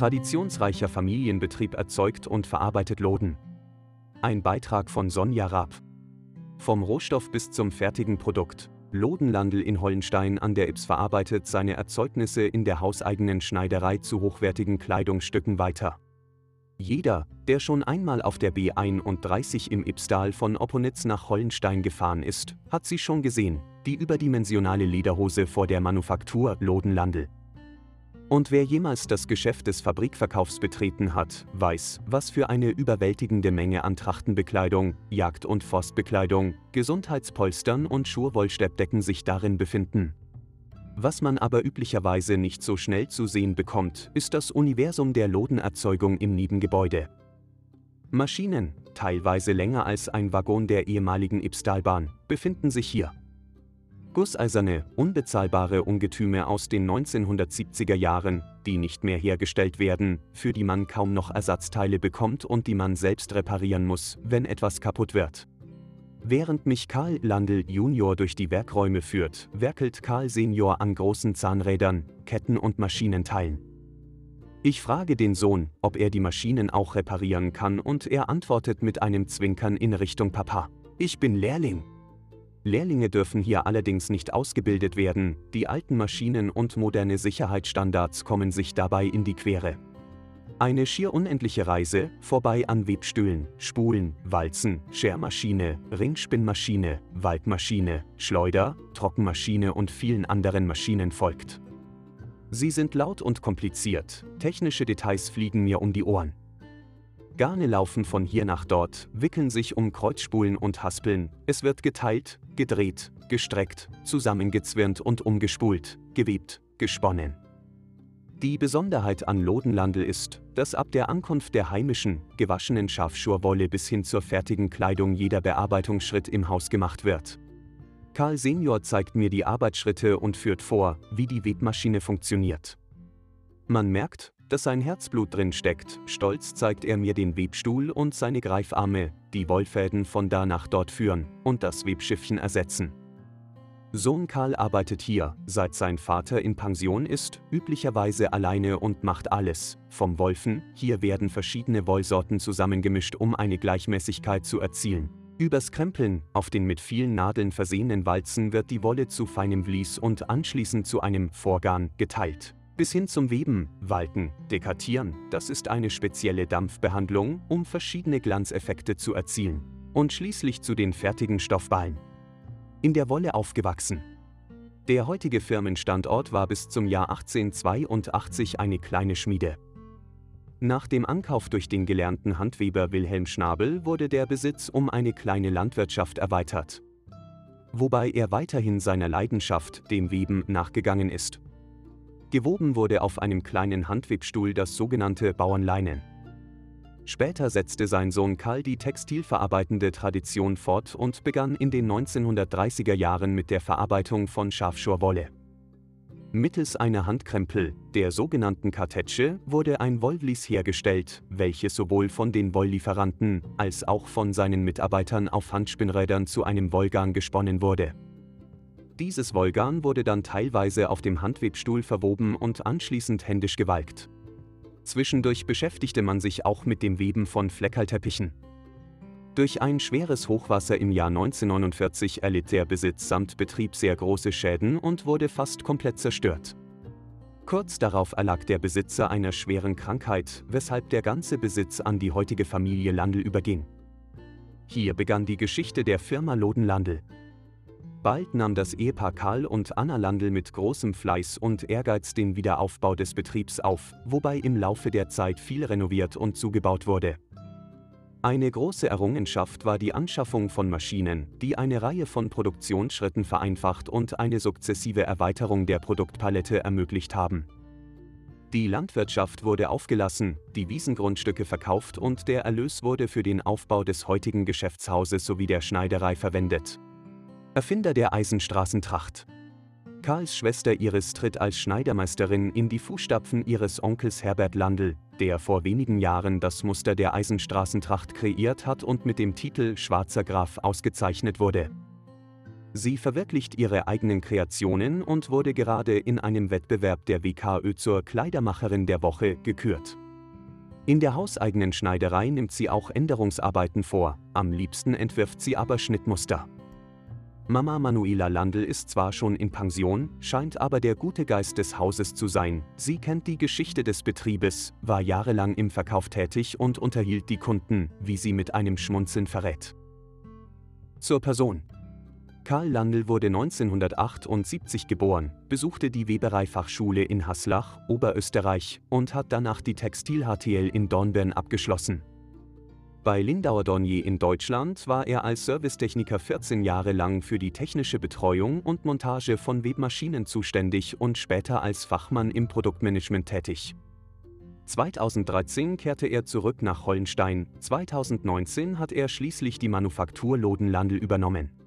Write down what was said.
Traditionsreicher Familienbetrieb erzeugt und verarbeitet Loden. Ein Beitrag von Sonja Raab. Vom Rohstoff bis zum fertigen Produkt. Lodenlandl in Hollenstein an der Ips verarbeitet seine Erzeugnisse in der hauseigenen Schneiderei zu hochwertigen Kleidungsstücken weiter. Jeder, der schon einmal auf der B31 im Ibstal von Opponitz nach Hollenstein gefahren ist, hat sie schon gesehen, die überdimensionale Lederhose vor der Manufaktur Lodenlandl. Und wer jemals das Geschäft des Fabrikverkaufs betreten hat, weiß, was für eine überwältigende Menge an Trachtenbekleidung, Jagd- und Forstbekleidung, Gesundheitspolstern und Schurwollsteppdecken sich darin befinden. Was man aber üblicherweise nicht so schnell zu sehen bekommt, ist das Universum der Lodenerzeugung im Nebengebäude. Maschinen, teilweise länger als ein Waggon der ehemaligen Ibstalbahn, befinden sich hier. Gusseiserne, unbezahlbare Ungetüme aus den 1970er Jahren, die nicht mehr hergestellt werden, für die man kaum noch Ersatzteile bekommt und die man selbst reparieren muss, wenn etwas kaputt wird. Während mich Karl Landl Junior durch die Werkräume führt, werkelt Karl Senior an großen Zahnrädern, Ketten und Maschinenteilen. Ich frage den Sohn, ob er die Maschinen auch reparieren kann und er antwortet mit einem Zwinkern in Richtung Papa. Ich bin Lehrling. Lehrlinge dürfen hier allerdings nicht ausgebildet werden, die alten Maschinen und moderne Sicherheitsstandards kommen sich dabei in die Quere. Eine schier unendliche Reise, vorbei an Webstühlen, Spulen, Walzen, Schermaschine, Ringspinnmaschine, Waldmaschine, Schleuder, Trockenmaschine und vielen anderen Maschinen folgt. Sie sind laut und kompliziert, technische Details fliegen mir um die Ohren. Garne laufen von hier nach dort, wickeln sich um Kreuzspulen und Haspeln, es wird geteilt, gedreht, gestreckt, zusammengezwirnt und umgespult, gewebt, gesponnen. Die Besonderheit an Lodenlandl ist, dass ab der Ankunft der heimischen, gewaschenen Schafschurwolle bis hin zur fertigen Kleidung jeder Bearbeitungsschritt im Haus gemacht wird. Karl Senior zeigt mir die Arbeitsschritte und führt vor, wie die Webmaschine funktioniert. Man merkt, dass sein Herzblut drin steckt, stolz zeigt er mir den Webstuhl und seine Greifarme, die Wollfäden von da nach dort führen und das Webschiffchen ersetzen. Sohn Karl arbeitet hier, seit sein Vater in Pension ist, üblicherweise alleine und macht alles, vom Wolfen, hier werden verschiedene Wollsorten zusammengemischt, um eine Gleichmäßigkeit zu erzielen. Übers Krempeln, auf den mit vielen Nadeln versehenen Walzen wird die Wolle zu feinem Vlies und anschließend zu einem Vorgarn geteilt. Bis hin zum Weben, Walten, Dekatieren, das ist eine spezielle Dampfbehandlung, um verschiedene Glanzeffekte zu erzielen. Und schließlich zu den fertigen Stoffballen in der Wolle aufgewachsen. Der heutige Firmenstandort war bis zum Jahr 1882 eine kleine Schmiede. Nach dem Ankauf durch den gelernten Handweber Wilhelm Schnabel wurde der Besitz um eine kleine Landwirtschaft erweitert. Wobei er weiterhin seiner Leidenschaft, dem Weben, nachgegangen ist. Gewoben wurde auf einem kleinen Handwebstuhl das sogenannte Bauernleinen. Später setzte sein Sohn Karl die textilverarbeitende Tradition fort und begann in den 1930er Jahren mit der Verarbeitung von Schafschurwolle. Mittels einer Handkrempel, der sogenannten Kartetsche, wurde ein Wollvlies hergestellt, welches sowohl von den Wolllieferanten als auch von seinen Mitarbeitern auf Handspinnrädern zu einem Wollgarn gesponnen wurde. Dieses Wollgarn wurde dann teilweise auf dem Handwebstuhl verwoben und anschließend händisch gewalkt. Zwischendurch beschäftigte man sich auch mit dem Weben von Fleckerlteppichen. Durch ein schweres Hochwasser im Jahr 1949 erlitt der Besitz samt Betrieb sehr große Schäden und wurde fast komplett zerstört. Kurz darauf erlag der Besitzer einer schweren Krankheit, weshalb der ganze Besitz an die heutige Familie Landl überging. Hier begann die Geschichte der Firma Loden Landl. Bald nahm das Ehepaar Karl und Anna Landl mit großem Fleiß und Ehrgeiz den Wiederaufbau des Betriebs auf, wobei im Laufe der Zeit viel renoviert und zugebaut wurde. Eine große Errungenschaft war die Anschaffung von Maschinen, die eine Reihe von Produktionsschritten vereinfacht und eine sukzessive Erweiterung der Produktpalette ermöglicht haben. Die Landwirtschaft wurde aufgelassen, die Wiesengrundstücke verkauft und der Erlös wurde für den Aufbau des heutigen Geschäftshauses sowie der Schneiderei verwendet. Erfinder der Eisenstraßentracht. Karls Schwester Iris tritt als Schneidermeisterin in die Fußstapfen ihres Onkels Herbert Landl, der vor wenigen Jahren das Muster der Eisenstraßentracht kreiert hat und mit dem Titel Schwarzer Graf ausgezeichnet wurde. Sie verwirklicht ihre eigenen Kreationen und wurde gerade in einem Wettbewerb der WKÖ zur Kleidermacherin der Woche gekürt. In der hauseigenen Schneiderei nimmt sie auch Änderungsarbeiten vor, am liebsten entwirft sie aber Schnittmuster. Mama Manuela Landl ist zwar schon in Pension, scheint aber der gute Geist des Hauses zu sein. Sie kennt die Geschichte des Betriebes, war jahrelang im Verkauf tätig und unterhielt die Kunden, wie sie mit einem Schmunzeln verrät. Zur Person. Karl Landl wurde 1978 geboren, besuchte die Webereifachschule in Haslach, Oberösterreich und hat danach die Textil-HTL in Dornbirn abgeschlossen. Bei Lindauer Dornier in Deutschland war er als Servicetechniker 14 Jahre lang für die technische Betreuung und Montage von Webmaschinen zuständig und später als Fachmann im Produktmanagement tätig. 2013 kehrte er zurück nach Hollenstein, 2019 hat er schließlich die Manufaktur Lodenlandl übernommen.